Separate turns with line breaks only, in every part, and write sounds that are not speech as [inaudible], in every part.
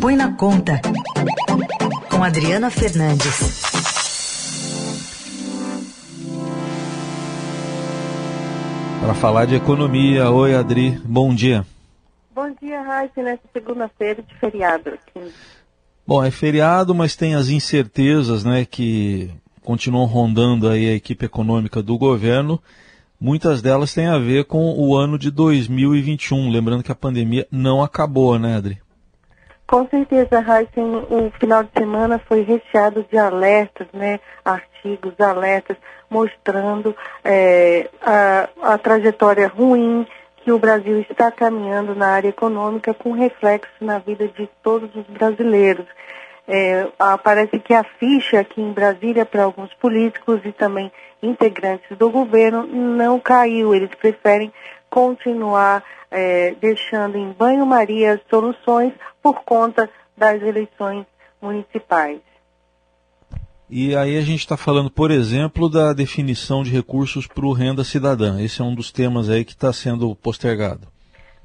Põe na Conta, com Adriana Fernandes.
Para falar de economia. Oi, Adri, bom dia.
Bom dia, Raíssa, nessa segunda-feira de feriado aqui.
Bom, é feriado, mas tem as incertezas, né, que continuam rondando aí a equipe econômica do governo. Muitas delas têm a ver com o ano de 2021, lembrando que a pandemia não acabou, né, Adri?
Com certeza, Heisen, o final de semana foi recheado de alertas, né, artigos, alertas, mostrando é, a, a trajetória ruim que o Brasil está caminhando na área econômica com reflexo na vida de todos os brasileiros. É, parece que a ficha aqui em Brasília para alguns políticos e também integrantes do governo não caiu. Eles preferem continuar é, deixando em banho-maria as soluções por conta das eleições municipais.
E aí a gente está falando, por exemplo, da definição de recursos para o renda cidadã. Esse é um dos temas aí que está sendo postergado.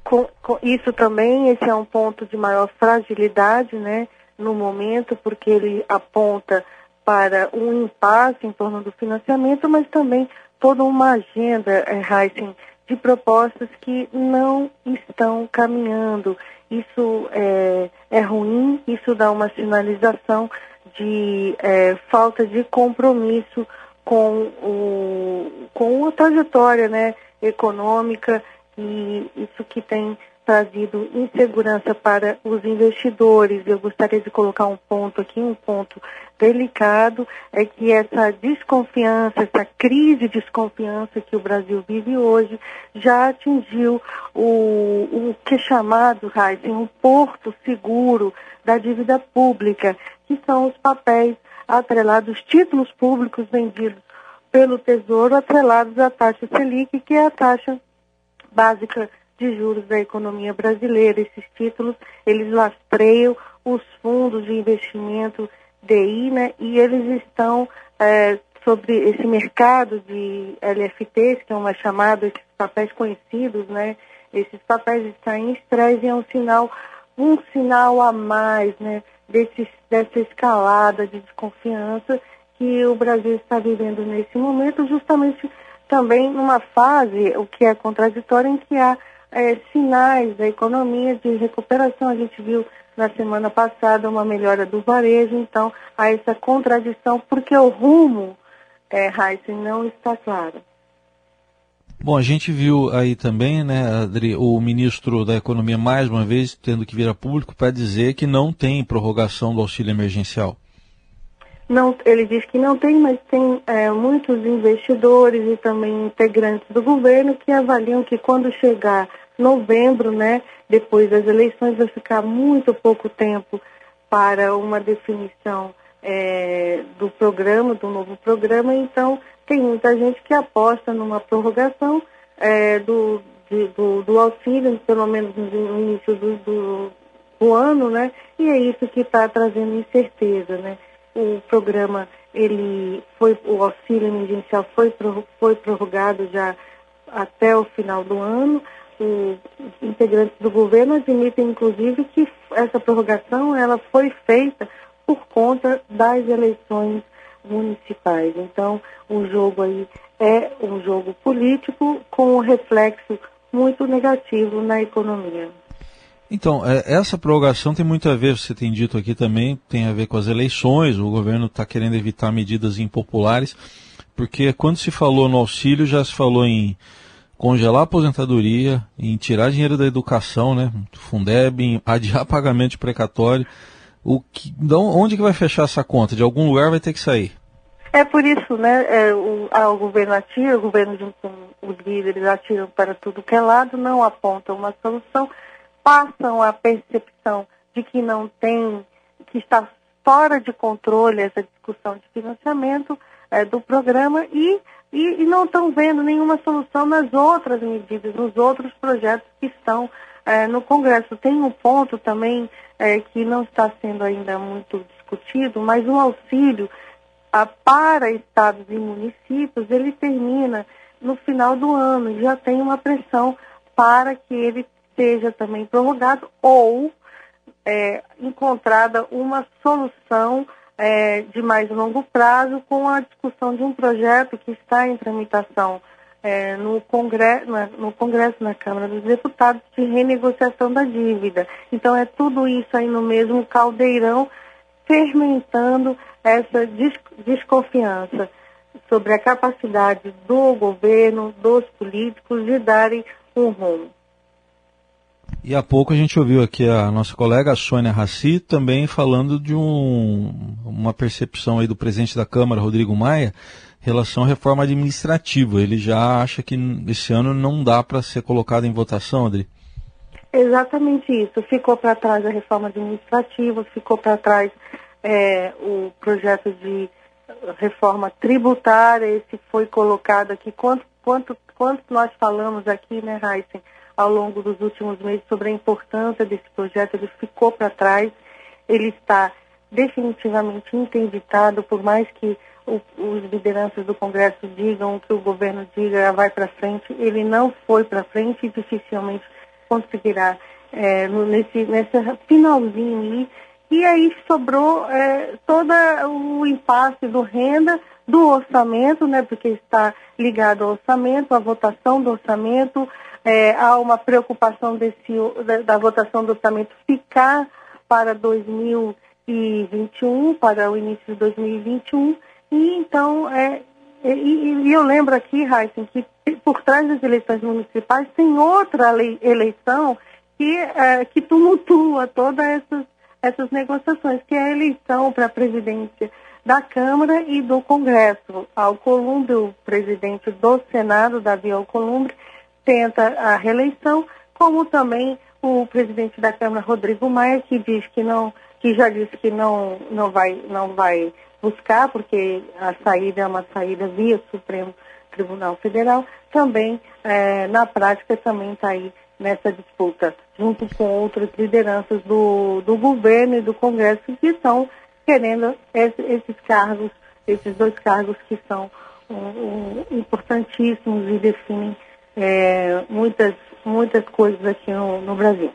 Com, com isso também, esse é um ponto de maior fragilidade, né, no momento, porque ele aponta para um impasse em torno do financiamento, mas também toda uma agenda, é, Heisen, de propostas que não estão caminhando. Isso é, é ruim, isso dá uma sinalização de é, falta de compromisso com, o, com a trajetória né, econômica e isso que tem trazido insegurança para os investidores. Eu gostaria de colocar um ponto aqui, um ponto delicado, é que essa desconfiança, essa crise de desconfiança que o Brasil vive hoje, já atingiu o, o que é chamado, Heisen, um porto seguro da dívida pública, que são os papéis atrelados, títulos públicos vendidos pelo Tesouro atrelados à taxa Selic, que é a taxa básica de juros da economia brasileira. Esses títulos, eles lastreiam os fundos de investimento DI, né, e eles estão é, sobre esse mercado de LFTs, que é uma chamada, esses papéis conhecidos, né, esses papéis estão em estresse e é um sinal, um sinal a mais, né, desse, dessa escalada de desconfiança que o Brasil está vivendo nesse momento, justamente também numa fase, o que é contraditório, em que há é, sinais da economia de recuperação. A gente viu na semana passada uma melhora do varejo, então há essa contradição, porque o rumo, é, Heisen, não está claro.
Bom, a gente viu aí também, né, Adri, o ministro da Economia mais uma vez tendo que vir a público para dizer que não tem prorrogação do auxílio emergencial.
Não, ele diz que não tem, mas tem é, muitos investidores e também integrantes do governo que avaliam que quando chegar novembro, né, depois das eleições, vai ficar muito pouco tempo para uma definição é, do programa, do novo programa, então tem muita gente que aposta numa prorrogação é, do, de, do, do, auxílio, pelo menos no início do, do, do ano, né? E é isso que está trazendo incerteza, né? O programa, ele foi, o auxílio emergencial foi, foi prorrogado já até o final do ano, integrantes do governo admitem, inclusive, que essa prorrogação ela foi feita por conta das eleições municipais. Então, o jogo aí é um jogo político com um reflexo muito negativo na economia.
Então, é, essa prorrogação tem muito a ver, você tem dito aqui também, tem a ver com as eleições, o governo está querendo evitar medidas impopulares, porque quando se falou no auxílio, já se falou em congelar a aposentadoria, em tirar dinheiro da educação, né, Fundeb, em adiar [laughs] pagamento de precatório. O que, onde que vai fechar essa conta? De algum lugar vai ter que sair.
É por isso, né, é, o, a, o governo atira, o governo junto com os líderes atiram para tudo que é lado, não apontam uma solução, passam a percepção de que não tem, que está fora de controle essa discussão de financiamento é, do programa e e, e não estão vendo nenhuma solução nas outras medidas, nos outros projetos que estão é, no Congresso. Tem um ponto também é, que não está sendo ainda muito discutido, mas o auxílio a, para estados e municípios, ele termina no final do ano já tem uma pressão para que ele seja também prorrogado ou é, encontrada uma solução é, de mais longo prazo com a discussão de um projeto que está em tramitação é, no, Congresso, na, no Congresso, na Câmara dos Deputados, de renegociação da dívida. Então é tudo isso aí no mesmo caldeirão, fermentando essa desconfiança sobre a capacidade do governo, dos políticos de darem um rumo.
E há pouco a gente ouviu aqui a nossa colega Sônia Raci também falando de um, uma percepção aí do presidente da Câmara, Rodrigo Maia, em relação à reforma administrativa. Ele já acha que esse ano não dá para ser colocado em votação, Adri?
Exatamente isso. Ficou para trás a reforma administrativa, ficou para trás é, o projeto de reforma tributária, esse foi colocado aqui. Quanto, quanto, quanto nós falamos aqui, né, Heisen, ao longo dos últimos meses sobre a importância desse projeto, ele ficou para trás, ele está definitivamente interditado, por mais que o, os lideranças do Congresso digam, que o governo diga, vai para frente, ele não foi para frente e dificilmente conseguirá é, nesse, nessa finalzinho aí. E aí sobrou é, todo o impasse do renda, do orçamento, né, porque está ligado ao orçamento, à votação do orçamento, é, há uma preocupação desse, da, da, votação do orçamento ficar para 2021, para o início de 2021. E então, é, e, e eu lembro aqui, Heisen, que por trás das eleições municipais tem outra lei, eleição que, é, que tumultua todas essas, essas negociações, que é a eleição para a presidência da Câmara e do Congresso. Alcolumbre, o presidente do Senado, Davi Alcolumbre, tenta a reeleição, como também o presidente da Câmara, Rodrigo Maia, que diz que não, que já disse que não, não vai, não vai buscar, porque a saída é uma saída via Supremo Tribunal Federal, também é, na prática também está aí nessa disputa, junto com outras lideranças do, do governo e do Congresso que estão querendo esse, esses cargos, esses dois cargos que são um, importantíssimos e definem é, muitas, muitas coisas aqui no, no Brasil.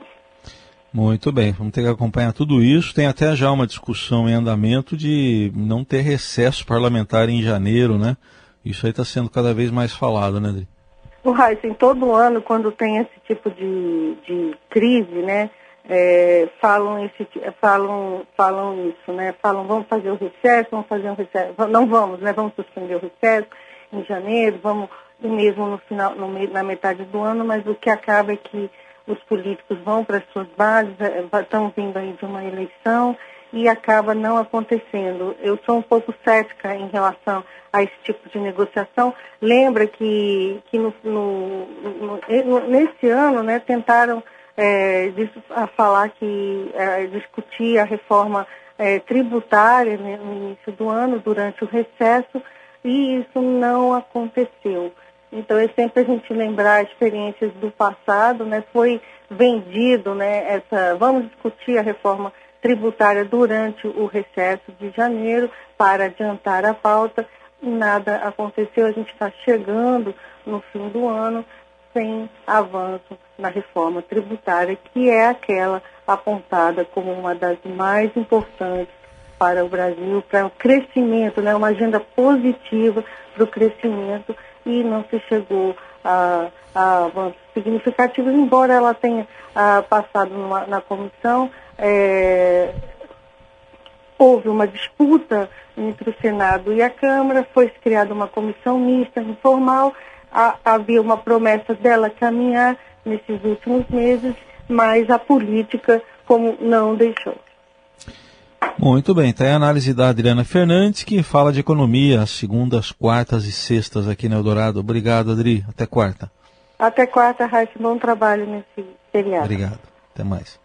Muito bem, vamos ter que acompanhar tudo isso. Tem até já uma discussão em andamento de não ter recesso parlamentar em janeiro, né? Isso aí está sendo cada vez mais falado, né, Adri?
O Heisen, todo ano, quando tem esse tipo de, de crise, né, é, falam, esse, falam, falam isso, né? Falam, vamos fazer o recesso, vamos fazer um recesso. Não vamos, né? Vamos suspender o recesso em janeiro, vamos mesmo no final, no, na metade do ano, mas o que acaba é que os políticos vão para as suas bases, é, estão vindo aí de uma eleição e acaba não acontecendo. Eu sou um pouco cética em relação a esse tipo de negociação. Lembra que, que no, no, no, nesse ano né, tentaram é, a falar que é, discutir a reforma é, tributária né, no início do ano, durante o recesso, e isso não aconteceu. Então é sempre a gente lembrar experiências do passado, né? Foi vendido, né? Essa, vamos discutir a reforma tributária durante o recesso de janeiro para adiantar a pauta. Nada aconteceu, a gente está chegando no fim do ano sem avanço na reforma tributária, que é aquela apontada como uma das mais importantes para o Brasil, para o crescimento, né, uma agenda positiva para o crescimento e não se chegou a, a avanços significativos, embora ela tenha a, passado numa, na comissão. É, houve uma disputa entre o Senado e a Câmara, foi criada uma comissão mista, informal, a, havia uma promessa dela caminhar nesses últimos meses, mas a política como não deixou.
Muito bem, tem tá a análise da Adriana Fernandes, que fala de economia às segundas, quartas e sextas aqui no Eldorado. Obrigado, Adri. Até quarta.
Até quarta, Raíssa. Bom trabalho nesse feriado.
Obrigado. Até mais.